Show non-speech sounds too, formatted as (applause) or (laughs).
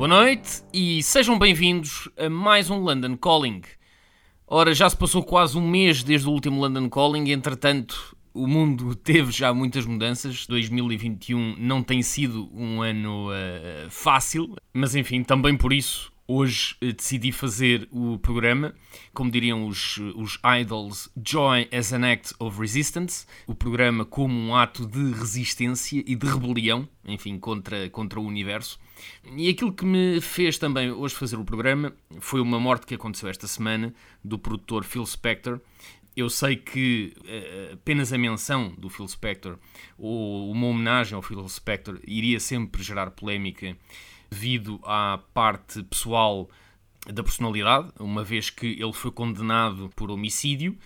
Boa noite e sejam bem-vindos a mais um London Calling. Ora, já se passou quase um mês desde o último London Calling, entretanto, o mundo (laughs) teve já muitas mudanças. 2021 não tem sido um ano eh, fácil, mas enfim, também por isso hoje eh, decidi fazer o programa, como diriam os, os idols, Joy as an Act of Resistance, o programa como um ato de resistência e de rebelião, enfim, contra, contra o universo. E aquilo que me fez também hoje fazer o programa foi uma morte que aconteceu esta semana do produtor Phil Spector. Eu sei que eh, apenas a menção do Phil Spector ou uma homenagem ao Phil Spector iria sempre gerar polémica devido à parte pessoal da personalidade, uma vez que ele foi condenado por homicídio